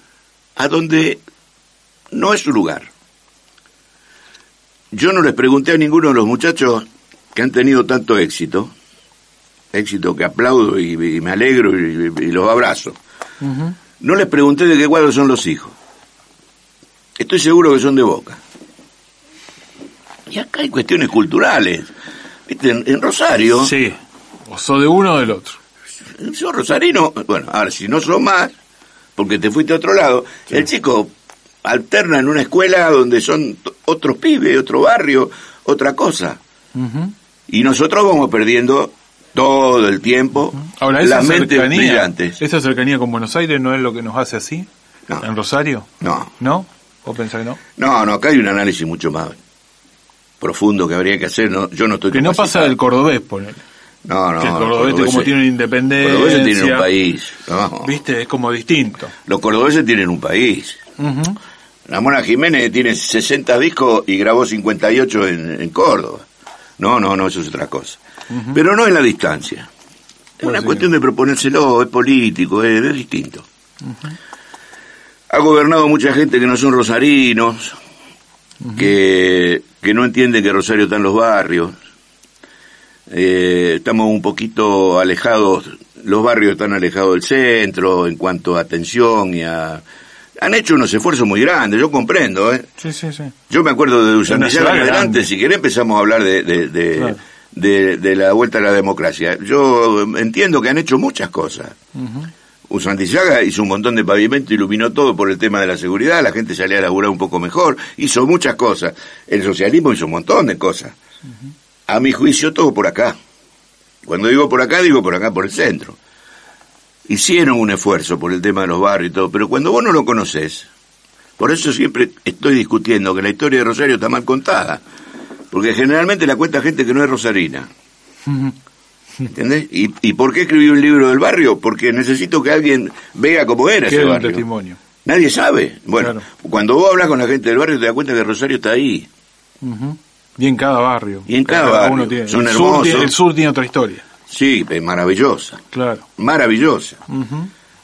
a donde no es su lugar. Yo no les pregunté a ninguno de los muchachos que han tenido tanto éxito, éxito que aplaudo y, y me alegro y, y los abrazo. No les pregunté de qué cuadro son los hijos. Estoy seguro que son de Boca. Y acá hay cuestiones culturales. ¿Viste? En, en Rosario,
Sí. O sos de uno o del otro.
sos rosarino, bueno, ahora si no sos más, porque te fuiste a otro lado, el chico alterna en una escuela donde son otros pibes, otro barrio, otra cosa. Y nosotros vamos perdiendo todo el tiempo
Ahora, esa
las mentes
cercanía,
brillantes.
esa cercanía con Buenos Aires no es lo que nos hace así,
No.
en Rosario,
No,
¿no? ¿Vos pensás que no?
no, no, acá hay un análisis mucho más profundo que habría que hacer. No, yo no estoy
Que no pasa del cordobés, ponele.
No, no,
que el cordobés como tiene una
Los
independencia.
cordobeses tienen un país. no.
¿Viste? Es como distinto.
Los cordobeses tienen un país.
Ujú.
La Mona Jiménez tiene 60 discos y grabó 58 en, en Córdoba. No, no, no, eso es otra cosa. Pero no en la distancia. Es una
sí.
cuestión de proponérselo, es político, es, es distinto. Ha gobernado mucha gente que no son rosarinos, que, que no entienden que Rosario está en los barrios. Eh, estamos un poquito alejados, los barrios están alejados del centro en cuanto a atención y a... Han hecho unos esfuerzos muy grandes, yo comprendo, ¿eh?
Sí, sí, sí.
Yo me acuerdo de
ciudad
en adelante,
grande.
si querés empezamos a hablar de, de, de,
Claro.
de- de la vuelta a la democracia. Yo entiendo que han hecho muchas cosas.
Ujú.
Usantillaga hizo un montón de pavimento, iluminó todo por el tema de la seguridad, la gente salía a laburar un poco mejor, hizo muchas cosas. El socialismo hizo un montón de cosas. A mi juicio todo por acá. Cuando digo por acá, digo por acá, por el centro. Hicieron un esfuerzo por el tema de los barrios y todo, pero cuando vos no lo conoces, por eso siempre estoy discutiendo que la historia de Rosario está mal contada, porque generalmente la cuenta gente que no es rosarina. ¿Entendés? ¿Y, ¿Y por qué escribí un libro del barrio? Porque necesito que alguien vea cómo era ese
un
barrio.
testimonio.
Nadie sabe. Bueno,
Claro.
cuando vos hablas con la gente del barrio te das cuenta que Rosario está ahí.
Y en cada barrio.
Y en cada barrio.
uno tiene.
Son
el, sur
hermosos.
tiene, el sur tiene otra historia.
Sí, maravillosa.
Claro.
Maravillosa.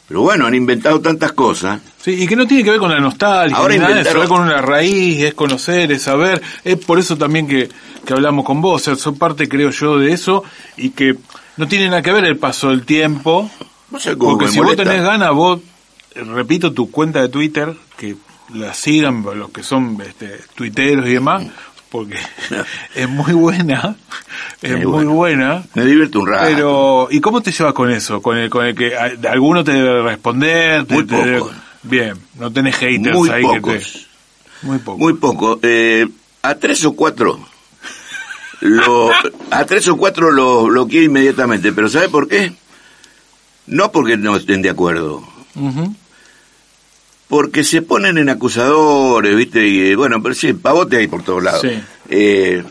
Pero bueno, han inventado tantas cosas.
Sí, y que no tiene que ver con la nostalgia,
Ahora
nada
inventaron-
es con una raíz, es conocer, es saber, es por eso también que, que hablamos con vos, o sea, son parte, creo yo, de eso, y que no tiene nada que ver el paso del tiempo,
No sé cómo
porque si vos tenés ganas, vos, eh, repito, tu cuenta de Twitter, que la sigan los que son este, tuiteros y demás, porque [laughs] es muy buena, es
Es
muy buena,
Me divierto un rato.
pero, ¿y cómo te llevas con eso? Con el, con el que alguno te debe responder.
Muy
te bien, no tenés haters
Muy
ahí que te.
pocos.
Muy poco.
Muy poco. Eh, a tres o cuatro. [laughs] Lo, a tres o cuatro lo bloqueé inmediatamente. Pero ¿sabe por qué? No porque no estén de acuerdo.
Ujú.
Porque se ponen en acusadores, ¿viste? Y eh, bueno, pero sí, pavote hay por todos lados.
Sí.
Eh,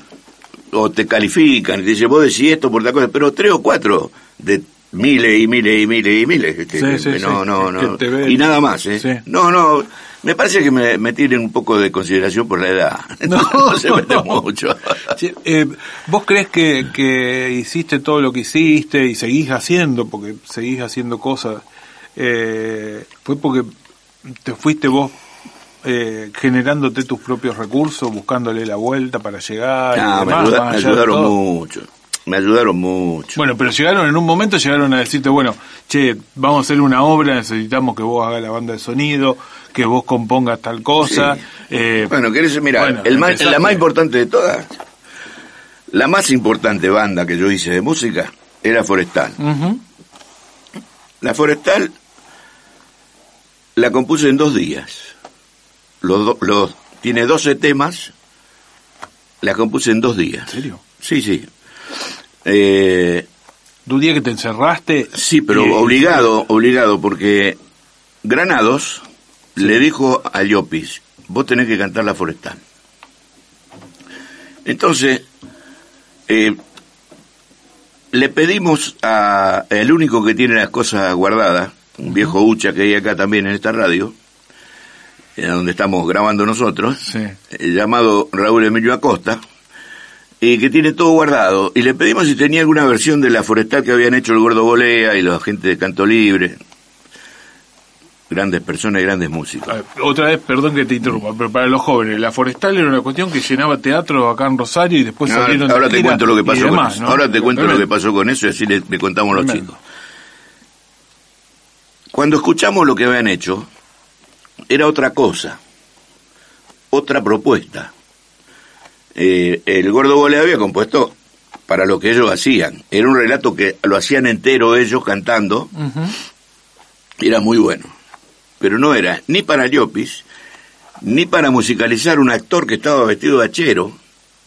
o te califican y te dicen, vos decís esto por tal cosa, pero tres o cuatro de miles y miles y miles y miles. este,
Sí, sí,
no,
sí,
no, no. Y nada más, ¿eh?
Sí.
No, no. Me parece que me, me tienen un poco de consideración por la edad. [laughs] [laughs] No, se mete mucho. [laughs]
Sí, eh, ¿Vos crees que, que hiciste todo lo que hiciste y seguís haciendo, porque seguís haciendo cosas, eh, fue porque te fuiste vos eh, generándote tus propios recursos, buscándole la vuelta para llegar? y
No, me, ayuda- ayudaron
todo?
mucho. Me ayudaron mucho.
Bueno, pero llegaron en un momento, llegaron a decirte, bueno, che, vamos a hacer una obra, necesitamos que vos hagas la banda de sonido, que vos compongas tal cosa.
Sí.
eh,
Bueno, querés mirar,
bueno,
el más- la más importante de todas, la más importante banda que yo hice de música era Forestal. La Forestal la compuse en dos días. Los, do- los, tiene 12 temas, la compuse en dos días.
¿En serio?
Sí, sí. Eh,
¿Tu día que te encerraste?
sí, pero
y-
obligado, obligado, porque Granados le dijo a Llopis, vos tenés que cantar la Forestal. Entonces, eh, le pedimos a el único que tiene las cosas guardadas, un viejo Ucha que hay acá también en esta radio, donde estamos grabando nosotros,
Sí.
eh, llamado Raúl Emilio Acosta, y que tiene todo guardado. Y le pedimos si tenía alguna versión de la forestal que habían hecho el Gordo Bolea y la gente de Canto Libre. Grandes personas y grandes músicos.
A ver, Otra vez, perdón que te interrumpa, pero para los jóvenes, la forestal era una cuestión que llenaba teatro acá en Rosario y después
Ahora,
salieron de
ahora te
gira
cuento lo que pasó con eso.
¿no?
Ahora te cuento lo que pasó con eso y así le, le contamos a los chicos. Cuando escuchamos lo que habían hecho, era otra cosa, otra propuesta. Eh, el Gordo Bolea había compuesto para lo que ellos hacían. Era un relato que lo hacían entero ellos cantando, era muy bueno. Pero no era ni para Llopis, ni para musicalizar un actor que estaba vestido de hachero,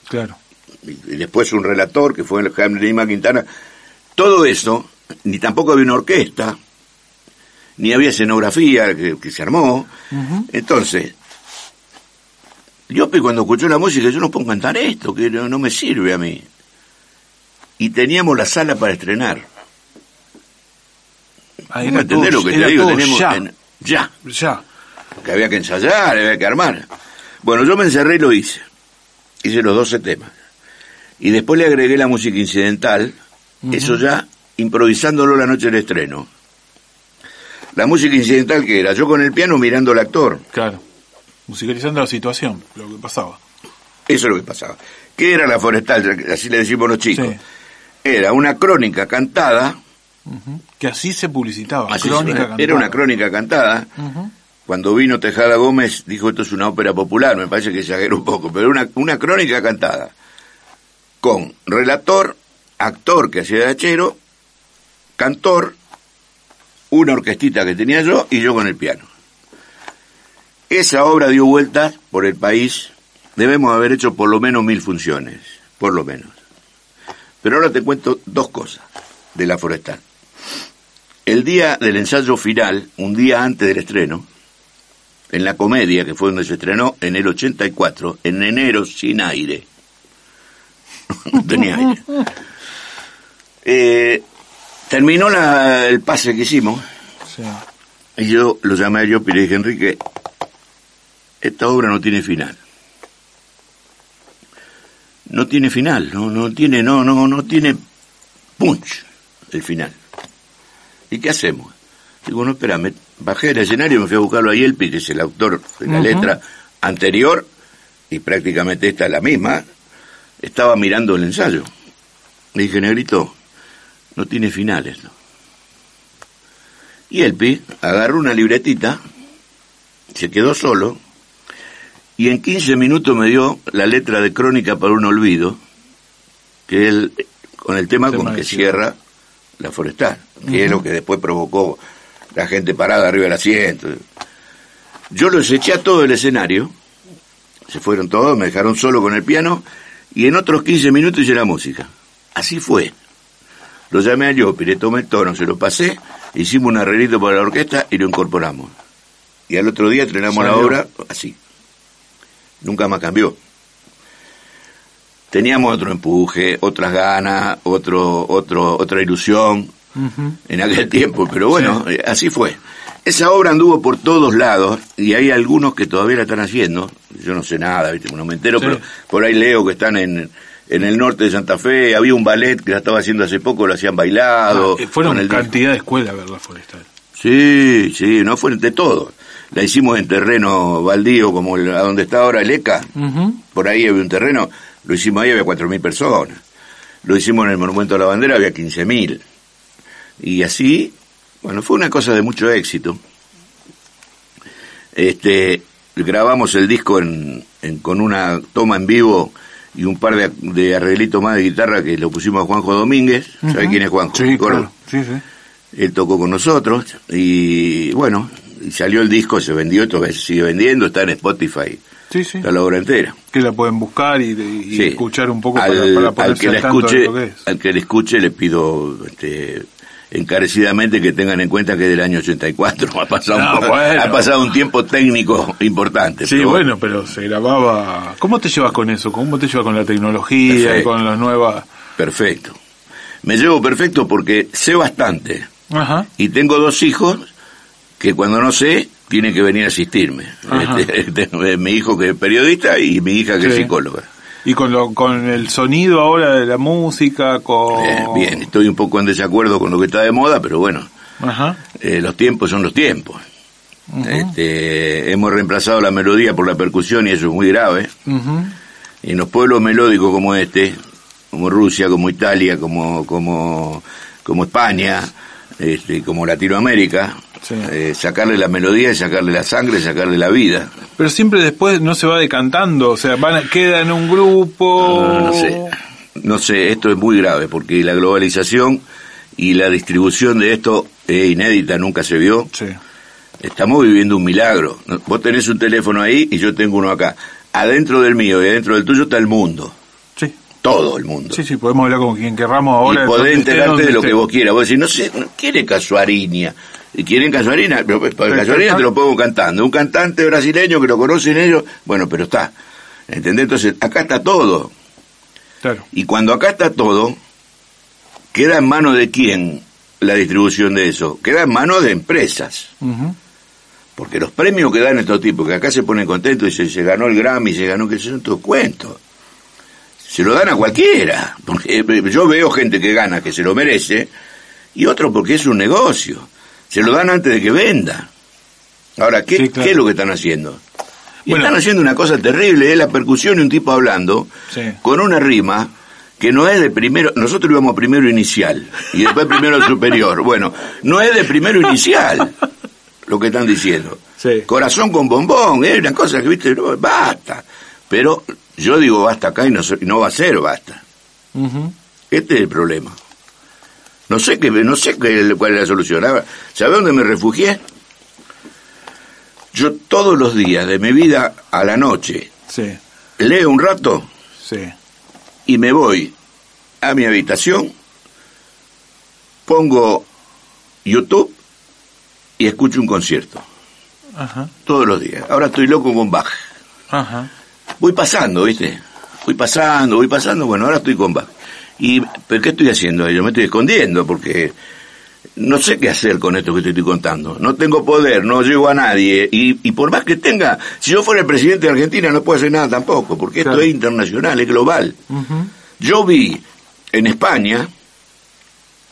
Claro.
y y después un relator que fue Jaime Lima Quintana. Todo eso, ni tampoco había una orquesta, ni había escenografía que, que se armó.
Ujú.
Entonces, Llopis cuando escuchó la música, yo no puedo cantar esto, que no, no me sirve a mí. Y teníamos la sala para estrenar.
Ah,
¿Me
era
entendés lo que te digo? Tenemos
ya,
en- ya,
ya.
que había que ensayar, había que armar. Bueno, yo me encerré y lo hice. Hice los 12 temas. Y después le agregué la música incidental, eso ya improvisándolo la noche del estreno. La música incidental que era yo con el piano mirando al actor,
Claro. Musicalizando la situación, lo que pasaba.
eso es lo que pasaba. ¿Qué era la forestal? Así le decimos los chicos.
Sí.
Era una crónica cantada.
Que así se publicitaba.
así
crónica
se- era
cantada.
una crónica cantada. Cuando vino Tejada Gómez dijo esto es una ópera popular, me parece que exageró un poco, pero una, una crónica cantada con relator, actor que hacía de hachero, cantor, una orquestita que tenía yo y yo con el piano. Esa obra dio vueltas por el país, debemos haber hecho por lo menos mil funciones, por lo menos. Pero ahora te cuento dos cosas de la forestal. El día del ensayo final, un día antes del estreno, en la comedia, que fue donde se estrenó en el 84, en enero sin aire. [laughs] no tenía aire. Eh, [laughs] terminó la- el pase que hicimos
Sí.
y yo lo llamé a yo y le dije, Enrique, esta obra no tiene final. No tiene final, no, no tiene, no, no, no tiene punch el final. ¿Y qué hacemos? Digo, no, espera, me bajé del escenario y me fui a buscarlo a Yelpi, que es el autor de la letra anterior, y prácticamente esta es la misma, estaba mirando el ensayo. Le dije, negrito, no tiene final esto. Y Elpi agarró una libretita, se quedó solo, y en 15 minutos me dio la letra de Crónica para un olvido, que él, con el tema
Tema
con que cierra la forestal, que es lo que después provocó la gente parada arriba del asiento. Yo los eché a todo el escenario, se fueron todos, me dejaron solo con el piano, y en otros 15 minutos hice la música. Así fue. Lo llamé a Llopi, le tomé el tono, se lo pasé, hicimos un arreglito para la orquesta y lo incorporamos. Y al otro día estrenamos la obra así. Nunca más cambió. teníamos otro empuje, otras ganas, otro, otro, otra ilusión en aquel tiempo, pero bueno, eh, así fue. Esa obra anduvo por todos lados y hay algunos que todavía la están haciendo. Yo no sé nada, ¿viste? no me entero, pero por ahí leo que están en, en el norte de Santa Fe. Había un ballet que la estaba haciendo hace poco, lo hacían bailado.
Ah, eh, fueron cantidad de escuelas, ¿verdad, Forestal?
Sí, sí, no fue de todo. La hicimos en terreno baldío, como a donde está ahora el ECA. Por ahí había un terreno, lo hicimos ahí, había 4.000 personas. Lo hicimos en el Monumento a la Bandera, había 15.000. Y así, bueno, fue una cosa de mucho éxito. Este, grabamos el disco en, con una toma en vivo y un par de, de, arreglitos más de guitarra que lo pusimos a Juanjo Domínguez. ¿Sabe quién es Juanjo?
Sí, claro. sí, sí.
Él tocó con nosotros y bueno, salió el disco, se vendió, esto sigue vendiendo, está en Spotify.
Sí, sí.
Está la obra entera.
Que la pueden buscar y, escuchar un poco al, para, para
al que la escuche, Al que le escuche le pido este, encarecidamente que tengan en cuenta que es del año 84 [laughs] ha pasado, un, ha pasado un tiempo técnico importante.
Sí, bueno, pero se grababa... ¿Cómo te llevas con eso? ¿Cómo te llevas con la tecnología y con las nuevas...?
Perfecto. Me llevo perfecto porque sé bastante. Ajá. Y tengo dos hijos que cuando no sé tienen que venir a asistirme. Este, [laughs] este, mi hijo que es periodista y mi hija que es psicóloga.
¿Y con, lo, con el sonido ahora de la música? Con...
bien, estoy un poco en desacuerdo con lo que está de moda, pero bueno, eh, los tiempos son los tiempos. este, hemos reemplazado la melodía por la percusión y eso es muy grave. Y en los pueblos melódicos como este, como Rusia, como Italia, como, como, como España, este, como Latinoamérica, eh, sacarle la melodía, sacarle la sangre, sacarle la vida.
Pero siempre después no se va decantando, o sea, van, queda en un grupo.
No, sé, no sé, esto es muy grave porque la globalización y la distribución de esto es inédita, nunca se vio. Estamos viviendo un milagro. Vos tenés un teléfono ahí y yo tengo uno acá. Adentro del mío y adentro del tuyo está el mundo.
Sí.
Todo el mundo.
Sí, sí, podemos hablar con quien querramos ahora.
Y podés enterarte de lo que vos quieras. Vos decís, no sé, no quiere casuariña y quieren casuarina, pero pues, casuarina te lo pongo cantando. Un cantante brasileño que lo conocen ellos, bueno, pero está. ¿Entendés? Entonces, acá está todo.
Claro.
Y cuando acá está todo, queda en manos de quién la distribución de eso? Queda en manos de empresas. Porque los premios que dan estos tipos, que acá se ponen contentos y se, se ganó el Grammy, se ganó que son todos cuentos. Se lo dan a cualquiera. Porque eh, yo veo gente que gana, que se lo merece, y otro porque es un negocio. Se lo dan antes de que venda. Ahora, ¿qué, ¿qué es lo que están haciendo? Están haciendo una cosa terrible, es la percusión y un tipo hablando con una rima que no es de primero, nosotros íbamos primero inicial y después [laughs] primero superior. Bueno, no es de primero inicial lo que están diciendo. Corazón con bombón, es una cosa que, viste, basta. Pero yo digo basta acá y no, no va a ser basta. Este es el problema. No sé qué, no sé qué, cuál es la solución. ¿Sabe dónde me refugié? Yo todos los días de mi vida a la noche leo un rato y me voy a mi habitación, pongo YouTube y escucho un concierto. Todos los días. Ahora estoy loco con Bach. Voy pasando, ¿viste? Voy pasando, voy pasando. Bueno, ahora estoy con Bach. ¿Y pero qué estoy haciendo? Yo me estoy escondiendo porque no sé qué hacer con esto que te estoy contando. No tengo poder, no llego a nadie. Y, y por más que tenga, si yo fuera el presidente de Argentina no puedo hacer nada tampoco, porque esto es internacional, es global. Yo vi en España,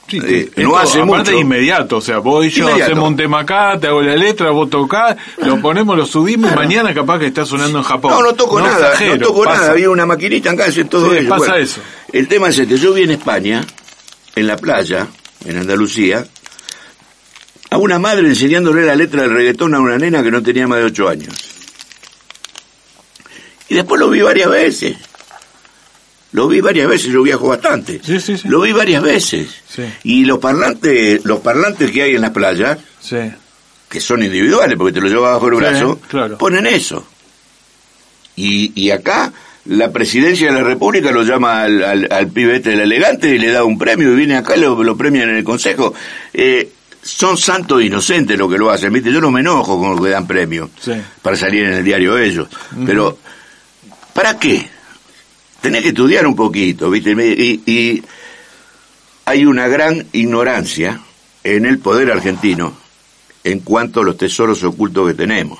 Sí, eh, no hace aparte mucho. inmediato, o sea, vos y yo hacemos un tema acá, te hago la letra, vos tocás, lo ponemos, lo subimos y mañana capaz que está sonando en Japón.
No, no toco nada, no toco nada, había una maquinita acá, hace todo
sí, pasa eso.
El tema es este, yo vi en España, en la playa, en Andalucía, a una madre enseñándole la letra del reggaetón a una nena que no tenía más de ocho años. Y después lo vi varias veces. Lo vi varias veces, yo viajo bastante.
Sí, sí, sí.
Lo vi varias veces. Y los parlantes, los parlantes que hay en las playas, que son individuales porque te lo llevas bajo el brazo, ponen eso. Y, y acá la presidencia de la República lo llama al, al, al pibete del elegante y le da un premio y viene acá y lo, lo premian en el consejo. Eh, son santos inocentes lo que lo hacen, ¿viste? Yo no me enojo con lo que dan premio para salir en el diario ellos. Pero, ¿para qué? Tenés que estudiar un poquito, ¿viste? Y, y hay una gran ignorancia en el poder argentino en cuanto a los tesoros ocultos que tenemos.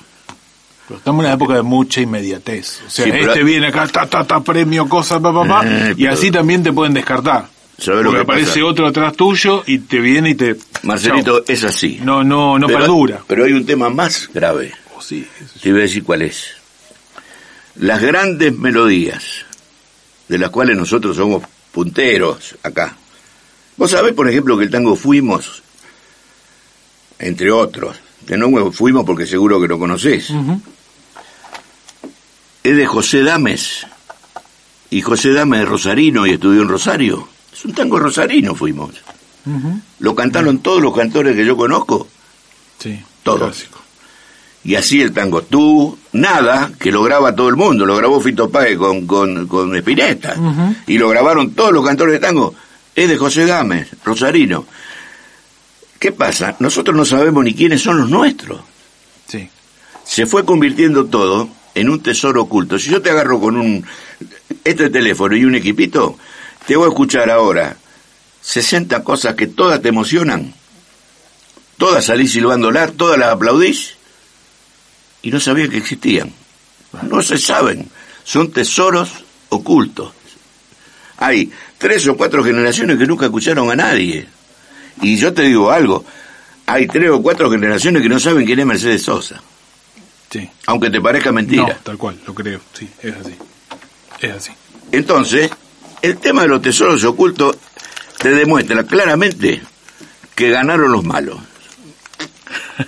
Pero estamos en una época de mucha inmediatez. O sea, este viene acá, ta, ta, ta, premio, cosas, pa, pa, pa, eh, y así también te pueden descartar.
¿Sabes lo que
aparece otro atrás tuyo y te viene y te...
Marcelito, es así.
No, no, no perdura.
Pero hay un tema más grave.
Oh, sí,
Te voy a decir cuál es. Las grandes melodías, de las cuales nosotros somos punteros acá. Vos sabés, por ejemplo, que el tango Fuimos, entre otros, que no fuimos porque seguro que lo conocés, es de José Dames. Y José Dames es rosarino y estudió en Rosario. Es un tango rosarino fuimos. Lo cantaron todos los cantores que yo conozco.
Sí.
Todos. Y así el tango Tú, Nada, que lo graba todo el mundo, lo grabó Fito Páez con, con, con Espineta, y lo grabaron todos los cantores de tango, es de José Gámez, Rosarino. ¿Qué pasa? Nosotros no sabemos ni quiénes son los nuestros.
Sí.
Se fue convirtiendo todo en un tesoro oculto. Si yo te agarro con un este teléfono y un equipito, te voy a escuchar ahora 60 cosas que todas te emocionan, todas salís silbándolas, todas las aplaudís, y no sabía que existían. No se saben, son tesoros ocultos. Hay tres o cuatro generaciones que nunca escucharon a nadie. Y yo te digo algo, hay tres o cuatro generaciones que no saben quién es Mercedes Sosa.
Sí.
Aunque te parezca mentira.
No, tal cual, lo creo, sí, es así. Es así.
Entonces, el tema de los tesoros ocultos te demuestra claramente que ganaron los malos.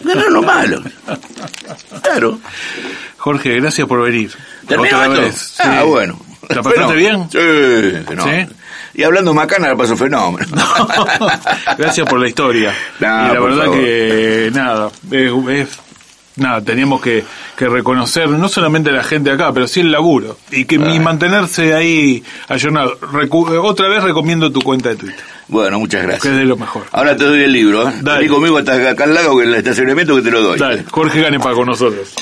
Ganaron los malos. Claro.
Jorge, gracias por venir.
Otra vez. Ah, bueno.
¿La pasaste bien?
Sí, no. ¿Sí? Y hablando macana, la paso fenómeno. [laughs]
gracias por la historia. y la verdad que, nada, es, nada, teníamos que, que, reconocer no solamente a la gente acá, pero sí el laburo. Y que mi mantenerse ahí ayornado. otra vez recomiendo tu cuenta de Twitter.
Bueno, muchas gracias.
Que es de lo mejor.
Ahora te doy el libro, ¿eh? Dale. conmigo hasta acá al lado, que el estacionamiento que te lo doy.
Dale, Jorge Ganepa con nosotros.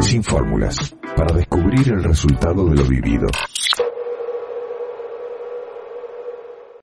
Sin fórmulas, para descubrir el resultado de lo vivido.